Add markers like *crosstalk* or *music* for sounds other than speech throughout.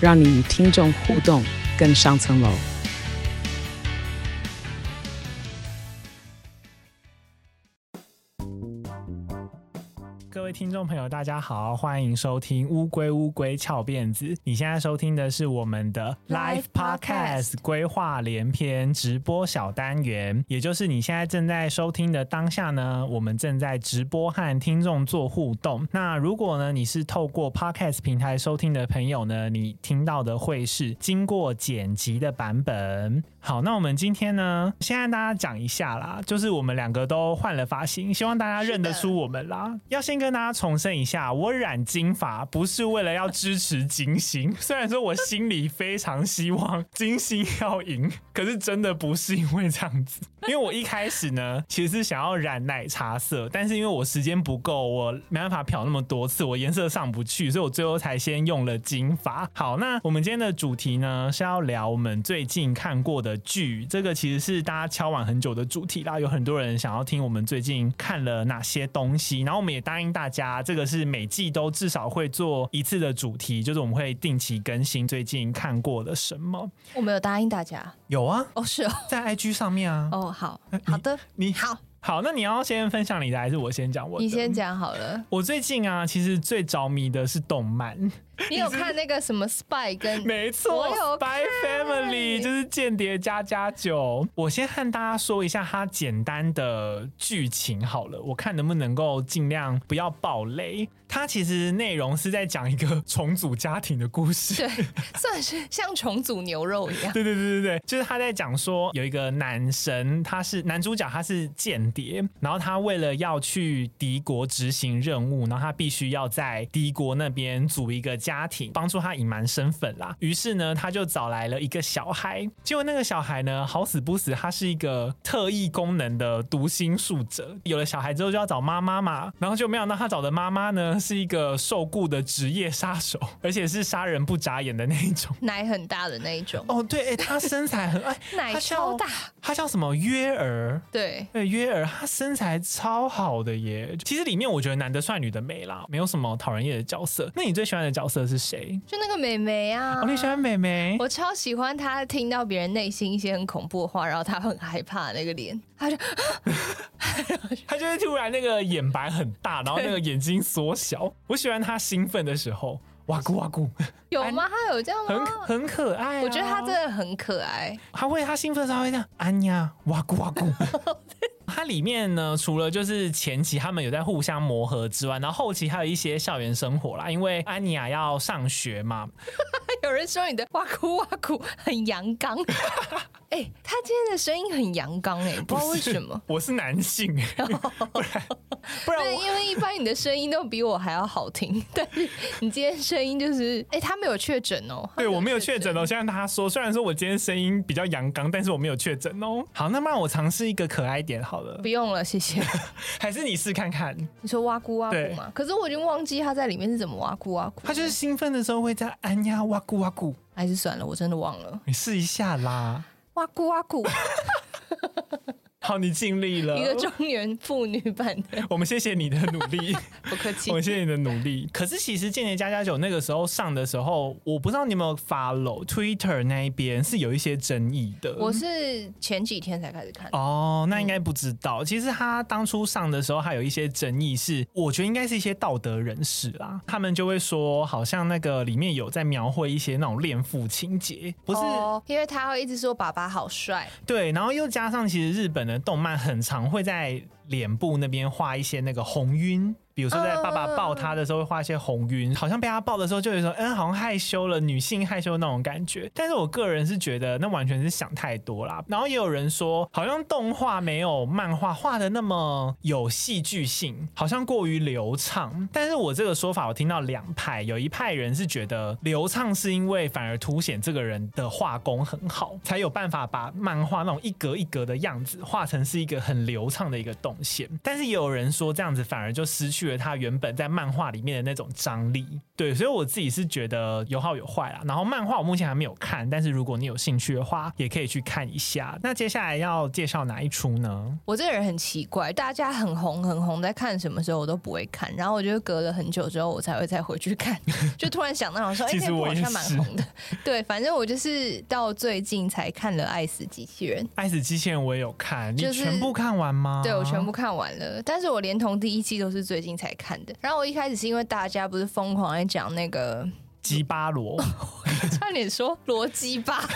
让你与听众互动更上层楼。听众朋友，大家好，欢迎收听《乌龟乌龟翘辫子》。你现在收听的是我们的 Live Podcast 规划连篇直播小单元，也就是你现在正在收听的当下呢，我们正在直播和听众做互动。那如果呢，你是透过 Podcast 平台收听的朋友呢，你听到的会是经过剪辑的版本。好，那我们今天呢，先跟大家讲一下啦，就是我们两个都换了发型，希望大家认得出我们啦。要先跟大家重申一下，我染金发不是为了要支持金星，*laughs* 虽然说我心里非常希望金星要赢，可是真的不是因为这样子。因为我一开始呢，*laughs* 其实是想要染奶茶色，但是因为我时间不够，我没办法漂那么多次，我颜色上不去，所以我最后才先用了金发。好，那我们今天的主题呢，是要聊我们最近看过的剧，这个其实是大家敲碗很久的主题啦，有很多人想要听我们最近看了哪些东西，然后我们也答应大家，这个是每季都至少会做一次的主题，就是我们会定期更新最近看过的什么。我没有答应大家，有啊，哦是哦，在 IG 上面啊，*laughs* 哦好，好的，你，你好。好，那你要先分享你的，还是我先讲我的？你先讲好了。我最近啊，其实最着迷的是动漫。*laughs* 你有看那个什么 Spy 跟？*laughs* 没错，Spy Family 就是间谍加加酒。我先和大家说一下它简单的剧情好了，我看能不能够尽量不要爆雷。它其实内容是在讲一个重组家庭的故事，对，算是像重组牛肉一样。对对对对对，就是他在讲说有一个男神，他是男主角，他是间谍，然后他为了要去敌国执行任务，然后他必须要在敌国那边组一个家庭，帮助他隐瞒身份啦。于是呢，他就找来了一个小孩，结果那个小孩呢，好死不死，他是一个特异功能的读心术者。有了小孩之后就要找妈妈嘛，然后就没想到他找的妈妈呢。是一个受雇的职业杀手，*laughs* 而且是杀人不眨眼的那一种，奶很大的那一种。哦，对，哎，他身材很哎，*laughs* 奶超大，他叫什么约儿？对，对，约儿，他身材超好的耶。其实里面我觉得男的帅，女的美啦，没有什么讨人厌的角色。那你最喜欢的角色是谁？就那个美眉啊。哦，你喜欢美眉？我超喜欢她听到别人内心一些很恐怖的话，然后她很害怕那个脸，她就 *laughs* 她就会突然那个眼白很大，然后那个眼睛缩小。我喜欢她兴奋的时候，哇咕哇咕，有吗？他有这样吗？很很可爱，啊，我觉得他真的很可爱。他会，他兴奋的时候会这样，安呀，哇咕哇咕。*laughs* 它里面呢，除了就是前期他们有在互相磨合之外，然后后期还有一些校园生活啦。因为安妮亚要上学嘛，*laughs* 有人说你的哇哭哇哭很阳刚，*laughs* 哎、欸，他今天的声音很阳刚哎，*laughs* 不知道为什么。*laughs* 我是男性，不然 *laughs* 不然因为一般你的声音都比我还要好听，但是你今天声音就是，哎、欸，他没有确诊哦，对我没有确诊哦。现在他说，虽然说我今天声音比较阳刚，但是我没有确诊哦。好，那么让我尝试一个可爱一点好了。不用了，谢谢。还是你试看看。你说哇咕哇咕嘛？可是我已经忘记他在里面是怎么哇咕哇咕。他就是兴奋的时候会在哎呀哇咕哇咕。还是算了，我真的忘了。你试一下啦。哇咕哇咕。好，你尽力了。一个中年妇女版的。*laughs* 我们谢谢你的努力，*laughs* 不客气。我们谢谢你的努力。可是其实《间谍家家酒》那个时候上的时候，我不知道你有没有 follow Twitter 那一边是有一些争议的。我是前几天才开始看。哦，那应该不知道。其实他当初上的时候，还有一些争议是，我觉得应该是一些道德人士啦，他们就会说，好像那个里面有在描绘一些那种恋父情节，不是？哦，因为他会一直说爸爸好帅。对，然后又加上其实日本的动漫很常会在脸部那边画一些那个红晕。比如说在爸爸抱他的时候会画一些红晕，好像被他抱的时候就有一种嗯，好像害羞了，女性害羞的那种感觉。但是我个人是觉得那完全是想太多啦。然后也有人说，好像动画没有漫画画的那么有戏剧性，好像过于流畅。但是我这个说法我听到两派，有一派人是觉得流畅是因为反而凸显这个人的画工很好，才有办法把漫画那种一格一格的样子画成是一个很流畅的一个动线。但是也有人说这样子反而就失去了他原本在漫画里面的那种张力。对，所以我自己是觉得有好有坏啦。然后漫画我目前还没有看，但是如果你有兴趣的话，也可以去看一下。那接下来要介绍哪一出呢？我这个人很奇怪，大家很红很红，在看什么时候我都不会看，然后我就隔了很久之后我才会再回去看，*laughs* 就突然想到说，哎、欸，那部好像蛮红的。对，反正我就是到最近才看了《爱死机器人》。《爱死机器人》我也有看，你全部看完吗？对，我全部看完了，但是我连同第一季都是最近才看的。然后我一开始是因为大家不是疯狂在讲那个鸡巴罗，*laughs* 差点说罗鸡巴。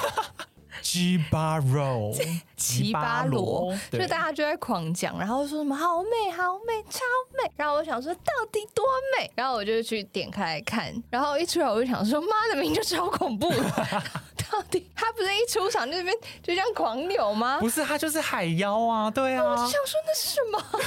鸡巴罗，鸡巴罗，所以大家就在狂讲，然后说什么好美、好美、超美，然后我想说到底多美，然后我就去点开来看，然后一出来我就想说妈的，名就超恐怖 *laughs* 到底他不是一出场就那边就这样狂扭吗？不是，他就是海妖啊，对啊。我就想说那是什么？*laughs*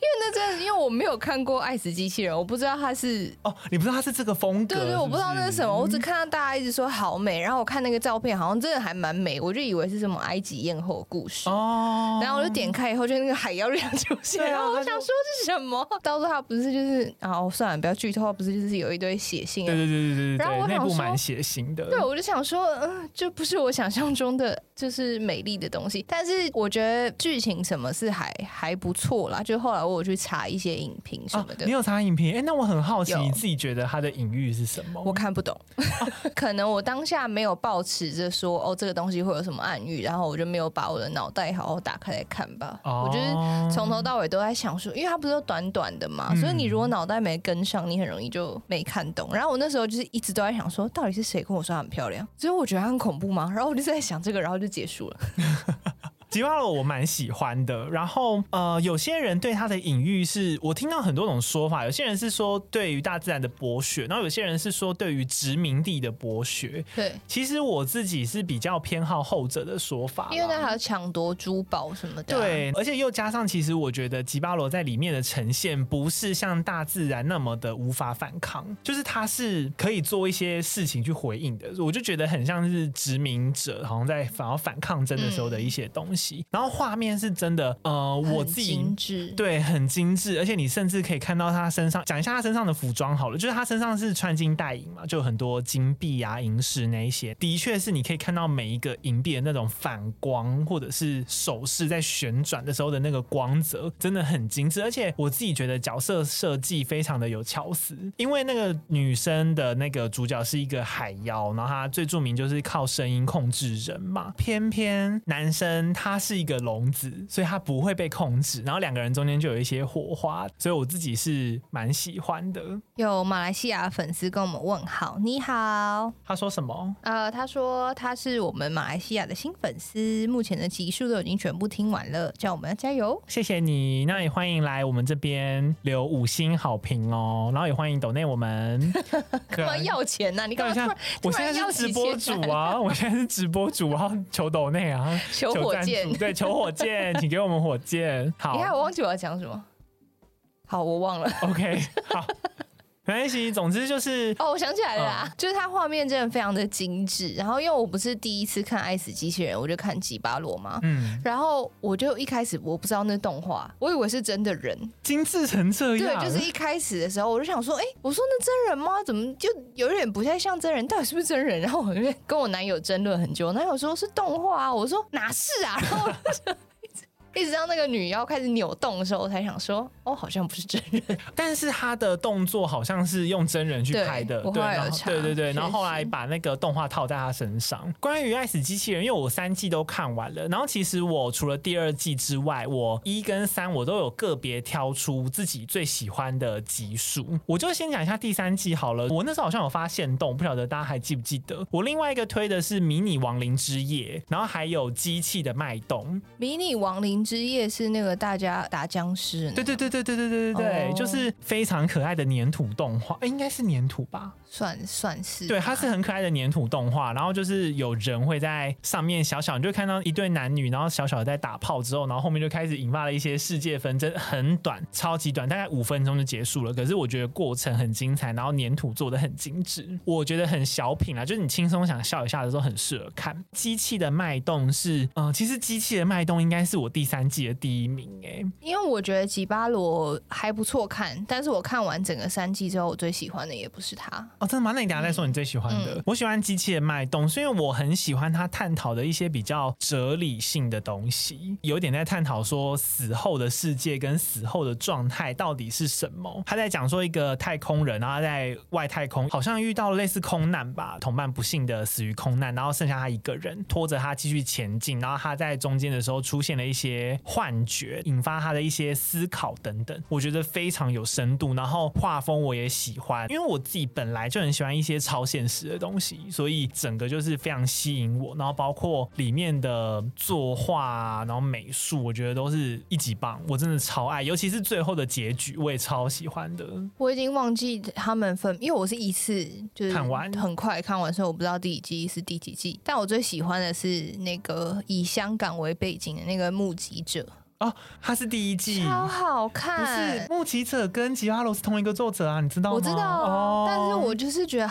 因为那真的，因为我没有看过《爱死机器人》，我不知道他是哦，你不知道他是这个风格？对对，我不知道那是什么，我只看到大家一直说好美，然后我看那个照片，好像真的还蛮美，我就以为是什么埃及艳后故事哦。然后我就点开以后，就那个海妖脸出现，然后我想说是什么？到时候他不是就是啊，算了，不要剧透，不是就是有一堆血腥？对对对对对对，然后我想说蛮血腥的。对，我就想说，嗯，就不是我想象中的，就是美丽的东西。但是我觉得剧情什么是还还不错啦。就后来我有去查一些影评什么的。哦，你有查影评？哎、欸，那我很好奇，你自己觉得它的隐喻是什么？我看不懂，*laughs* 可能我当下没有抱持着说哦，这个东西会有什么暗喻，然后我就没有把我的脑袋好好打开来看吧。哦、我就是从头到尾都在想说，因为它不是都短短的嘛，嗯、所以你如果脑袋没跟上，你很容易就没看懂。然后我那时候就是一直都在想说，到底是谁跟我说她很漂亮？所以我觉得很恐怖吗？然后我就在想这个，然后就结束了。吉巴罗我蛮喜欢的，然后呃，有些人对他的隐喻是我听到很多种说法，有些人是说对于大自然的剥削，然后有些人是说对于殖民地的剥削。对，其实我自己是比较偏好后者的说法，因为他还要抢夺珠宝什么的。对，而且又加上，其实我觉得吉巴罗在里面的呈现不是像大自然那么的无法反抗，就是他是可以做一些事情去回应的。我就觉得很像是殖民者好像在反而反抗争的时候的一些东西。嗯然后画面是真的，呃，我自己精致，对，很精致，而且你甚至可以看到他身上，讲一下他身上的服装好了，就是他身上是穿金戴银嘛，就有很多金币啊、银饰那一些，的确是你可以看到每一个银币的那种反光，或者是首饰在旋转的时候的那个光泽，真的很精致。而且我自己觉得角色设计非常的有巧思，因为那个女生的那个主角是一个海妖，然后她最著名就是靠声音控制人嘛，偏偏男生他。他是一个笼子，所以他不会被控制。然后两个人中间就有一些火花，所以我自己是蛮喜欢的。有马来西亚粉丝跟我们问好，你好。他说什么？呃，他说他是我们马来西亚的新粉丝，目前的集数都已经全部听完了，叫我们要加油。谢谢你，那也欢迎来我们这边留五星好评哦。然后也欢迎抖内我们。*laughs* 干嘛要钱呢、啊？你看一下，*laughs* 我现在是直播主啊，我现在是直播主，然后求抖内啊，求火箭。对，求火箭，请给我们火箭。*laughs* 好，你看我忘记我要讲什么。好，我忘了。OK，好，没关系。总之就是，哦，我想起来了啦，嗯、就是它画面真的非常的精致。然后，因为我不是第一次看《爱死机器人》，我就看吉巴罗嘛。嗯。然后我就一开始我不知道那动画，我以为是真的人，精致成这样。对，就是一开始的时候，我就想说，哎、欸，我说那真人吗？怎么就有点不太像真人？到底是不是真人？然后我就跟我男友争论很久。男友说是动画啊，我说哪是啊？然后。一直到那个女妖开始扭动的时候，我才想说，哦，好像不是真人。但是她的动作好像是用真人去拍的，对，对对对。然后后来把那个动画套在她身上。关于《爱死机器人》，因为我三季都看完了，然后其实我除了第二季之外，我一跟三我都有个别挑出自己最喜欢的集数。我就先讲一下第三季好了。我那时候好像有发现动，不晓得大家还记不记得？我另外一个推的是《迷你亡灵之夜》，然后还有《机器的脉动》。迷你亡灵。灵之夜是那个大家打僵尸，对对对对对对对对对，oh. 就是非常可爱的粘土动画，哎，应该是粘土吧？算算是，对，它是很可爱的粘土动画，然后就是有人会在上面小小，你就看到一对男女，然后小小的在打炮之后，然后后面就开始引发了一些世界纷争，很短，超级短，大概五分钟就结束了。可是我觉得过程很精彩，然后粘土做的很精致，我觉得很小品啊，就是你轻松想笑一下的时候很适合看。机器的脉动是，嗯、呃，其实机器的脉动应该是我第三季的第一名哎，因为我觉得吉巴罗还不错看，但是我看完整个三季之后，我最喜欢的也不是他。哦，真的吗？那你等下再说你最喜欢的。嗯、我喜欢机器的脉动，是因为我很喜欢他探讨的一些比较哲理性的东西，有点在探讨说死后的世界跟死后的状态到底是什么。他在讲说一个太空人，然后在外太空好像遇到了类似空难吧，同伴不幸的死于空难，然后剩下他一个人拖着他继续前进，然后他在中间的时候出现了一些幻觉，引发他的一些思考等等，我觉得非常有深度。然后画风我也喜欢，因为我自己本来就很喜欢。一些超现实的东西，所以整个就是非常吸引我。然后包括里面的作画啊，然后美术，我觉得都是一级棒，我真的超爱。尤其是最后的结局，我也超喜欢的。我已经忘记他们分，因为我是一次就是看完很快看完，所以我不知道第几季是第几季。但我最喜欢的是那个以香港为背景的那个目击者哦，他是第一季，超好看。不是目击者跟吉哈罗是同一个作者啊，你知道吗？我知道，哦，但是我就是觉得。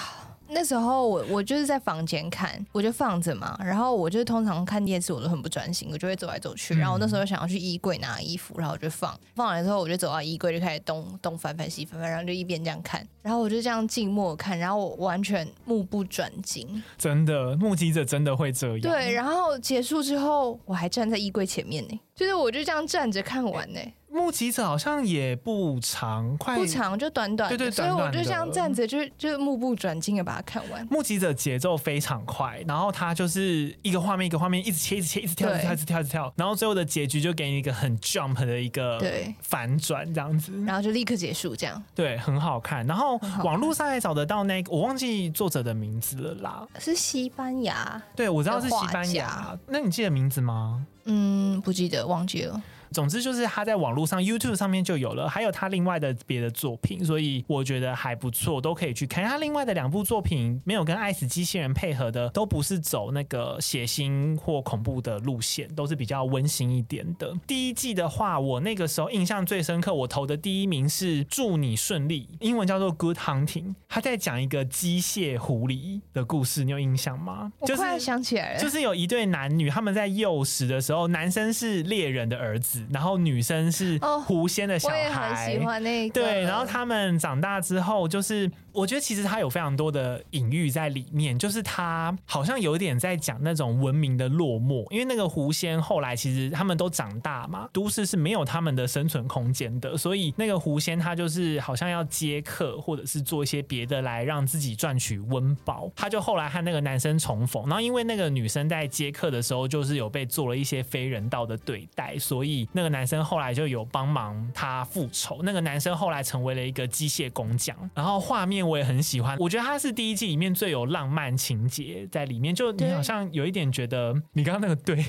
那时候我我就是在房间看，我就放着嘛。然后我就通常看电视，我都很不专心，我就会走来走去。然后我那时候想要去衣柜拿衣服，然后我就放放完之后，我就走到衣柜就开始东东翻翻西翻翻，然后就一边这样看。然后我就这样静默看，然后我完全目不转睛。真的，目击者真的会这样。对，然后结束之后，我还站在衣柜前面呢，就是我就这样站着看完呢。目击者好像也不长，快不长就短短，对对，所以我就这样站着，就就目不转睛的把它看完。目击者节奏非常快，然后他就是一个画面一个画面一直切一直切一直跳一直跳一直跳一直跳，然后最后的结局就给你一个很 jump 的一个反转这样子，然后就立刻结束这样。对，很好看。然后网络上也找得到那个，我忘记作者的名字了啦，是西班牙。对，我知道是西班牙。那你记得名字吗？嗯，不记得，忘记了。总之就是他在网络上 YouTube 上面就有了，还有他另外的别的作品，所以我觉得还不错，都可以去看。他另外的两部作品没有跟《爱死机器人》配合的，都不是走那个血腥或恐怖的路线，都是比较温馨一点的。第一季的话，我那个时候印象最深刻，我投的第一名是《祝你顺利》，英文叫做 Good Hunting。他在讲一个机械狐狸的故事，你有印象吗？我突然想起来了，就是有一对男女，他们在幼时的时候，男生是猎人的儿子。然后女生是狐仙的小孩，哦，我也很喜欢那个。对，然后他们长大之后，就是我觉得其实他有非常多的隐喻在里面，就是他好像有点在讲那种文明的落寞，因为那个狐仙后来其实他们都长大嘛，都市是没有他们的生存空间的，所以那个狐仙他就是好像要接客或者是做一些别的来让自己赚取温饱。他就后来和那个男生重逢，然后因为那个女生在接客的时候就是有被做了一些非人道的对待，所以那个男生后来就有帮忙他复仇。那个男生后来成为了一个机械工匠，然后画面我也很喜欢。我觉得他是第一季里面最有浪漫情节在里面，就你好像有一点觉得你刚刚那个对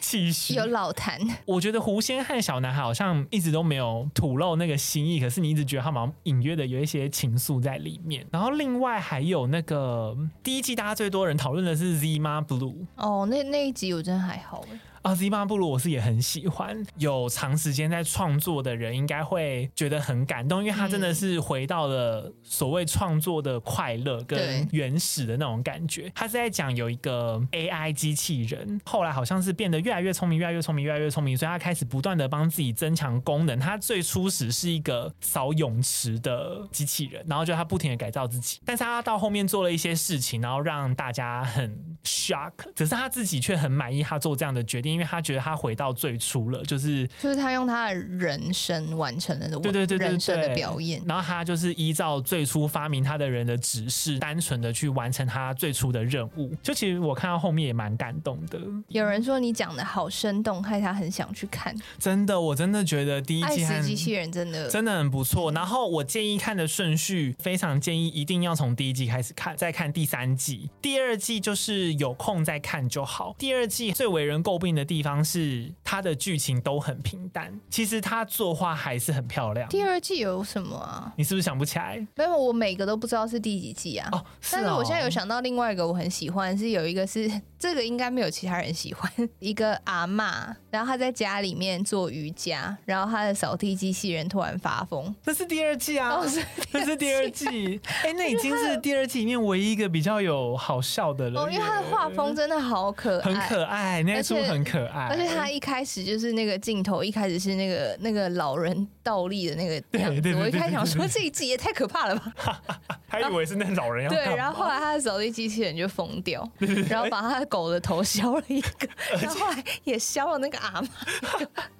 气息有老谭。*laughs* 我觉得狐仙和小男孩好像一直都没有吐露那个心意，可是你一直觉得他们隐约的有一些情愫在里面。然后另外还有那个第一季大家最多人讨论的是 Zima Blue 哦，那那一集我真的还好啊，Zima Blue 我是也很喜欢，有长时间在创作的人应该会觉得很感动，因为他真的是回到了所谓创作的快乐跟原始的那种感觉。他是在讲有一个 AI 机器人，后来好像是变得越来越聪明，越来越聪明，越来越聪明，所以他开始不断的帮自己增强功能。他最初始是一个扫泳池的机器人，然后就他不停的改造自己，但是他到后面做了一些事情，然后让大家很 shock，可是他自己却很满意他做这样的决定。因为他觉得他回到最初了，就是就是他用他的人生完成了的对对对人生的表演，然后他就是依照最初发明他的人的指示，单纯的去完成他最初的任务。就其实我看到后面也蛮感动的。有人说你讲的好生动，害他很想去看。真的，我真的觉得第一季《机器人》真的真的很不错。然后我建议看的顺序，非常建议一定要从第一季开始看，再看第三季，第二季就是有空再看就好。第二季最为人诟病的地方是它的剧情都很平淡。其实它作画还是很漂亮。第二季有什么啊？你是不是想不起来？没有，我每个都不知道是第几季啊。哦，是哦。但是我现在有想到另外一个我很喜欢，是有一个是这个应该没有其他人喜欢，*laughs* 一个阿嬷，然后她在家里面做瑜伽，然后她的扫地机器人突然发疯。这是第二季啊？哦，是，这是第二季。*laughs* 哎，那已经是第二季里面唯一一个比较有好笑的了。哦，因为她的画风真的好可爱，很可爱，那出很可爱。而且她一开始就是那个镜头，一开始是那个那个老人倒立的那个样子。我一开始想说这一集也太可怕了吧，*laughs* 还以为是那老人要 *laughs* 对，然后后来他的扫地机器人就疯掉，然后把他的狗的头削了一个，*laughs* 然后后来也削了那个阿妈。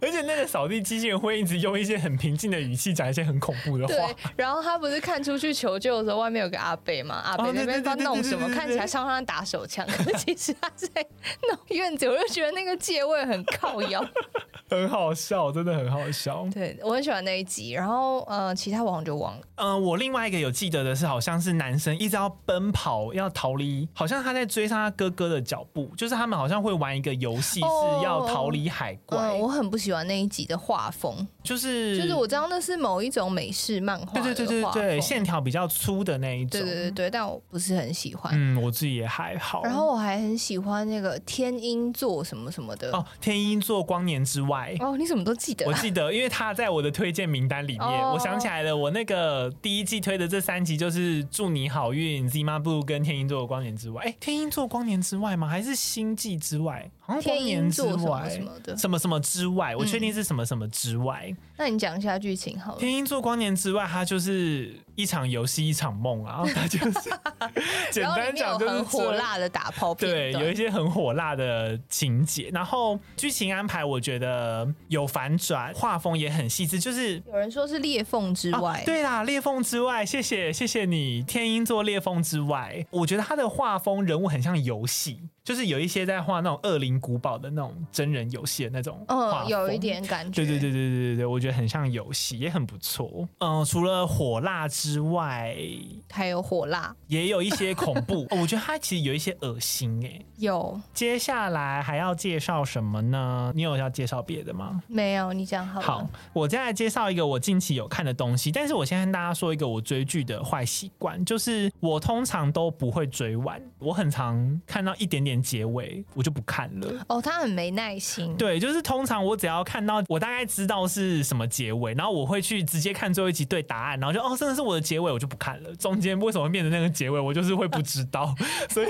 而且那个扫地机器人会一直用一些很平静的语气讲一些很恐怖的话。对，然后他不是看出去求救的时候，外面有个阿贝嘛，阿贝那边在弄什么，看起来像他打手枪，可是其实他在弄院子。我就觉得那个借位很靠腰，很好笑，真的很好笑。对，我很喜欢那一集，然后呃，其他网就忘了。嗯、呃，我另外一个有记得的是，好像是男生一直要奔跑，要逃离，好像他在追上他哥哥的脚步，就是他们好像会玩一个游戏，是要逃离海怪。哦、嗯，我很不喜欢那一集的画风，就是就是我知道那是某一种美式漫画，对对对对对，线条比较粗的那一种，对对对对，但我不是很喜欢。嗯，我自己也还好。然后我还很喜欢那个天鹰座什么什么的哦，天鹰座光年之外哦，你怎么都记得、啊？我记得，因为他在我的推荐名单里面、哦，我想起来了，我那个第一季推的这三集就是祝你好运、Zima-Blue 跟天鹰座的光年之外。哎，天鹰座光年之外吗？还是星际之外？好像光年之外什么的，什么什么之外？我确定是什么什么之外。嗯、那你讲一下剧情好了。天鹰座光年之外，它就是一场游戏，一场梦啊，*laughs* 它就是 *laughs* 简单讲就是火辣的打炮片，对，有一些很火辣的情节，然后剧情安排我觉得有反转，画风也很细致，就是有人说是裂缝之外，啊、对啦，裂缝之外，谢谢谢谢你，天鹰座裂缝之外，我觉得它的画风人物很像游戏。就是有一些在画那种恶灵古堡的那种真人游戏的那种，嗯，有一点感觉。对对对对对对对，我觉得很像游戏，也很不错。嗯，除了火辣之外，还有火辣，也有一些恐怖。*laughs* 哦，我觉得它其实有一些恶心哎。有。接下来还要介绍什么呢？你有要介绍别的吗？没有，你讲好。好，我再来介绍一个我近期有看的东西。但是我先跟大家说一个我追剧的坏习惯，就是我通常都不会追完，我很常看到一点点。结尾我就不看了哦，他很没耐心。对，就是通常我只要看到我大概知道是什么结尾，然后我会去直接看最后一集对答案，然后就哦，真的是我的结尾，我就不看了。中间为什么会变成那个结尾，我就是会不知道，*laughs* 所以。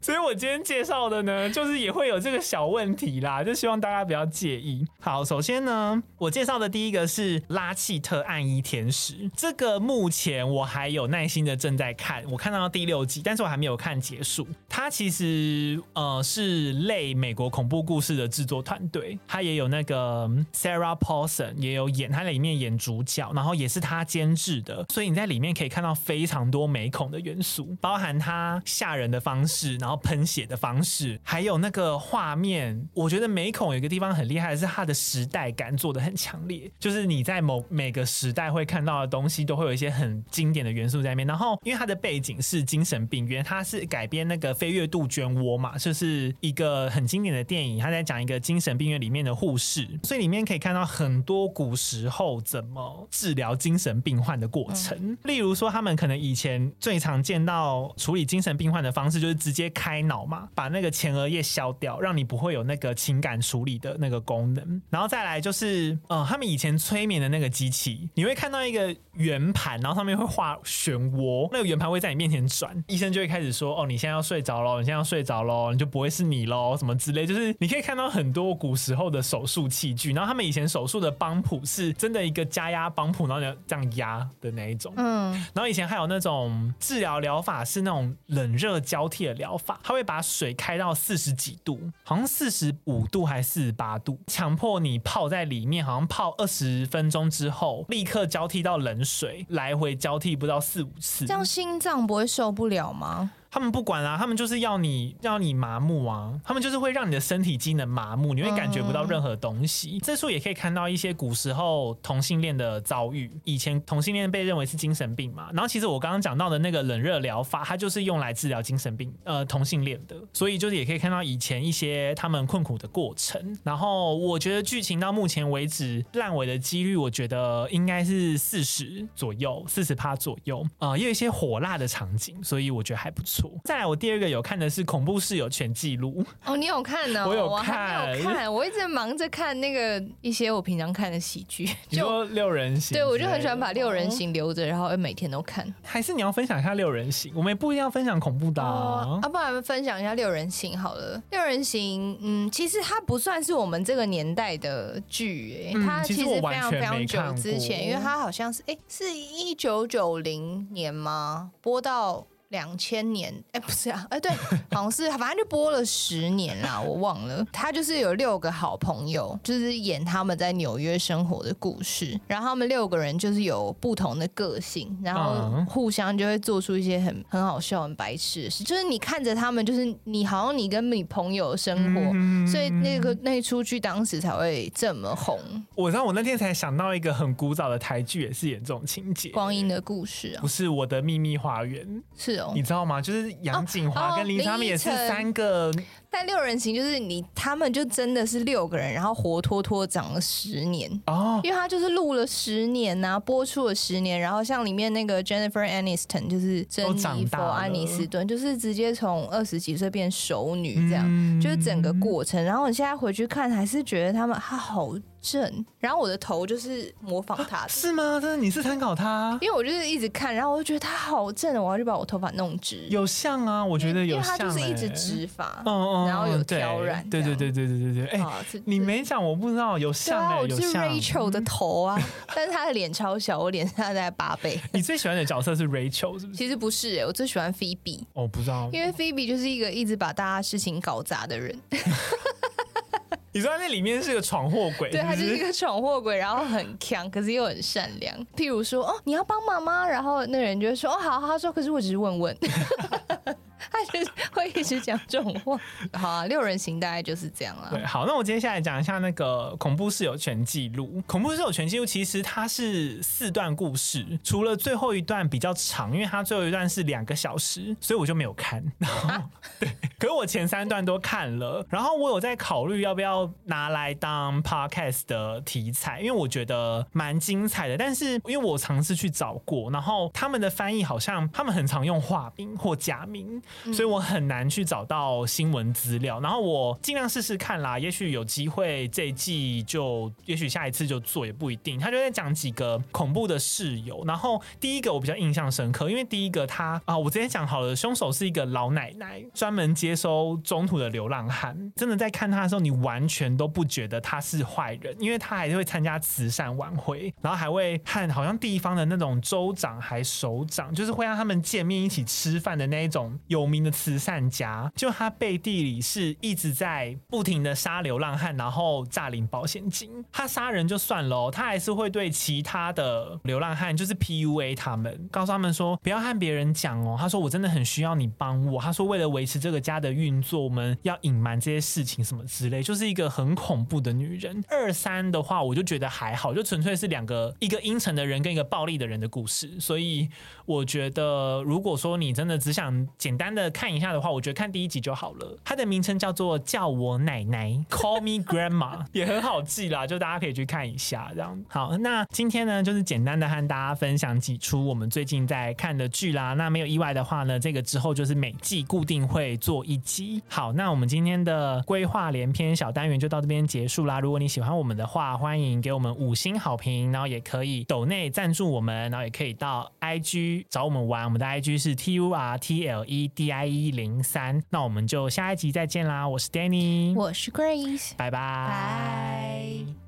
所以我今天介绍的呢，就是也会有这个小问题啦，就希望大家不要介意。好，首先呢，我介绍的第一个是《拉契特暗衣天使》，这个目前我还有耐心的正在看，我看到第六集，但是我还没有看结束。它其实呃是类美国恐怖故事的制作团队，它也有那个 Sarah Paulson 也有演，它里面演主角，然后也是他监制的，所以你在里面可以看到非常多美恐的元素，包含他吓人的方式，然后喷血的方式，还有那个画面，我觉得美恐有一个地方很厉害的是它的时代感做的很强烈，就是你在某每个时代会看到的东西，都会有一些很经典的元素在里面。然后，因为它的背景是精神病院，它是改编那个《飞越杜鹃窝》嘛，就是一个很经典的电影，它在讲一个精神病院里面的护士，所以里面可以看到很多古时候怎么治疗精神病患的过程。例如说，他们可能以前最常见到处理精神病患的方式，就是直接。开脑嘛，把那个前额叶削掉，让你不会有那个情感处理的那个功能。然后再来就是，呃，他们以前催眠的那个机器，你会看到一个圆盘，然后上面会画漩涡，那个圆盘会在你面前转，医生就会开始说：“哦，你现在要睡着喽，你现在要睡着喽，你就不会是你喽，什么之类。”就是你可以看到很多古时候的手术器具，然后他们以前手术的帮浦是真的一个加压帮浦，然后你要这样压的那一种。嗯，然后以前还有那种治疗疗法是那种冷热交替的疗法。他会把水开到四十几度，好像四十五度还是四十八度，强迫你泡在里面，好像泡二十分钟之后，立刻交替到冷水，来回交替不到四五次，这样心脏不会受不了吗？他们不管啊，他们就是要你要你麻木啊，他们就是会让你的身体机能麻木，你会感觉不到任何东西。嗯、这处也可以看到一些古时候同性恋的遭遇。以前同性恋被认为是精神病嘛，然后其实我刚刚讲到的那个冷热疗法，它就是用来治疗精神病呃同性恋的，所以就是也可以看到以前一些他们困苦的过程。然后我觉得剧情到目前为止烂尾的几率，我觉得应该是四十左右，四十趴左右啊、呃，也有一些火辣的场景，所以我觉得还不错。再来，我第二个有看的是《恐怖室友全记录》哦，你有看呢？我有看，我有看，我一直忙着看那个一些我平常看的喜剧，就六人行。对，我就很喜欢把六人行留着，然后每天都看。还是你要分享一下六人行？我们也不一定要分享恐怖的啊，哦、啊不然分享一下六人行好了。六人行，嗯，其实它不算是我们这个年代的剧，哎、嗯，它其实非常非常久之前，因为它好像是哎，是一九九零年吗？播到。两千年，哎、欸，不是啊，哎、欸，对，好像是，反正就播了十年啦，我忘了。他就是有六个好朋友，就是演他们在纽约生活的故事。然后他们六个人就是有不同的个性，然后互相就会做出一些很很好笑、很白痴的事。就是你看着他们，就是你好像你跟你朋友生活，嗯、所以那个那出剧当时才会这么红。我知道，我那天才想到一个很古早的台剧，也是演这种情节，《光阴的故事》啊，不是我的秘密花园，是。你知道吗？就是杨锦华跟林他们也是三个。但六人行就是你，他们就真的是六个人，然后活脱脱长了十年哦，因为他就是录了十年呐、啊，播出了十年，然后像里面那个 Jennifer Aniston 就是珍妮佛安妮斯顿，就是直接从二十几岁变熟女这样，嗯、就是整个过程。然后你现在回去看，还是觉得他们他好正。然后我的头就是模仿他的，是吗？真的你是参考他？因为我就是一直看，然后我就觉得他好正，我要去把我头发弄直。有像啊，我觉得有像、欸，因为他就是一直直发，嗯嗯。然后有挑染，对对对对对对对。哎，你没讲，我不知道有像哎，有像。我是 Rachel 的头啊，*laughs* 但是他的脸超小，我脸大概八倍。*laughs* 你最喜欢的角色是 Rachel 是不是？其实不是哎，我最喜欢 Phoebe。我不知道，因为 Phoebe 就是一个一直把大家事情搞砸的人。*laughs* 你知道那里面是个闯祸鬼，对，他就是一个闯祸鬼，然后很强，可是又很善良。*laughs* 譬如说，哦，你要帮忙吗？然后那人就会说，哦，好，他说，可是我只是问问。*laughs* *laughs* 他就是会一直讲这种话。好啊，六人行大概就是这样了。对，好，那我接下来讲一下那个恐怖室友全记录。恐怖室友全记录其实它是四段故事，除了最后一段比较长，因为它最后一段是两个小时，所以我就没有看。然后，啊、对，可是我前三段都看了，然后我有在考虑要不要拿来当 podcast 的题材，因为我觉得蛮精彩的。但是因为我尝试去找过，然后他们的翻译好像他们很常用化名或假名。所以我很难去找到新闻资料，然后我尽量试试看啦，也许有机会这一季就，也许下一次就做也不一定。他就在讲几个恐怖的室友，然后第一个我比较印象深刻，因为第一个他啊，我之前讲好了，凶手是一个老奶奶，专门接收中途的流浪汉。真的在看他的时候，你完全都不觉得他是坏人，因为他还是会参加慈善晚会，然后还会和好像地方的那种州长还首长，就是会让他们见面一起吃饭的那一种有有名的慈善家，就他背地里是一直在不停的杀流浪汉，然后诈领保险金。他杀人就算了，他还是会对其他的流浪汉就是 PUA 他们，告诉他们说不要和别人讲哦。他说我真的很需要你帮我。他说为了维持这个家的运作，我们要隐瞒这些事情什么之类，就是一个很恐怖的女人。二三的话，我就觉得还好，就纯粹是两个一个阴沉的人跟一个暴力的人的故事。所以我觉得，如果说你真的只想简单的看一下的话，我觉得看第一集就好了。它的名称叫做《叫我奶奶》，Call Me Grandma，*laughs* 也很好记啦，就大家可以去看一下。这样好，那今天呢，就是简单的和大家分享几出我们最近在看的剧啦。那没有意外的话呢，这个之后就是每季固定会做一集。好，那我们今天的规划连篇小单元就到这边结束啦。如果你喜欢我们的话，欢迎给我们五星好评，然后也可以抖内赞助我们，然后也可以到 IG 找我们玩。我们的 IG 是 T U R T L E die 零三。那我们就下一集再见啦我是 danny 我是 grace 拜。拜。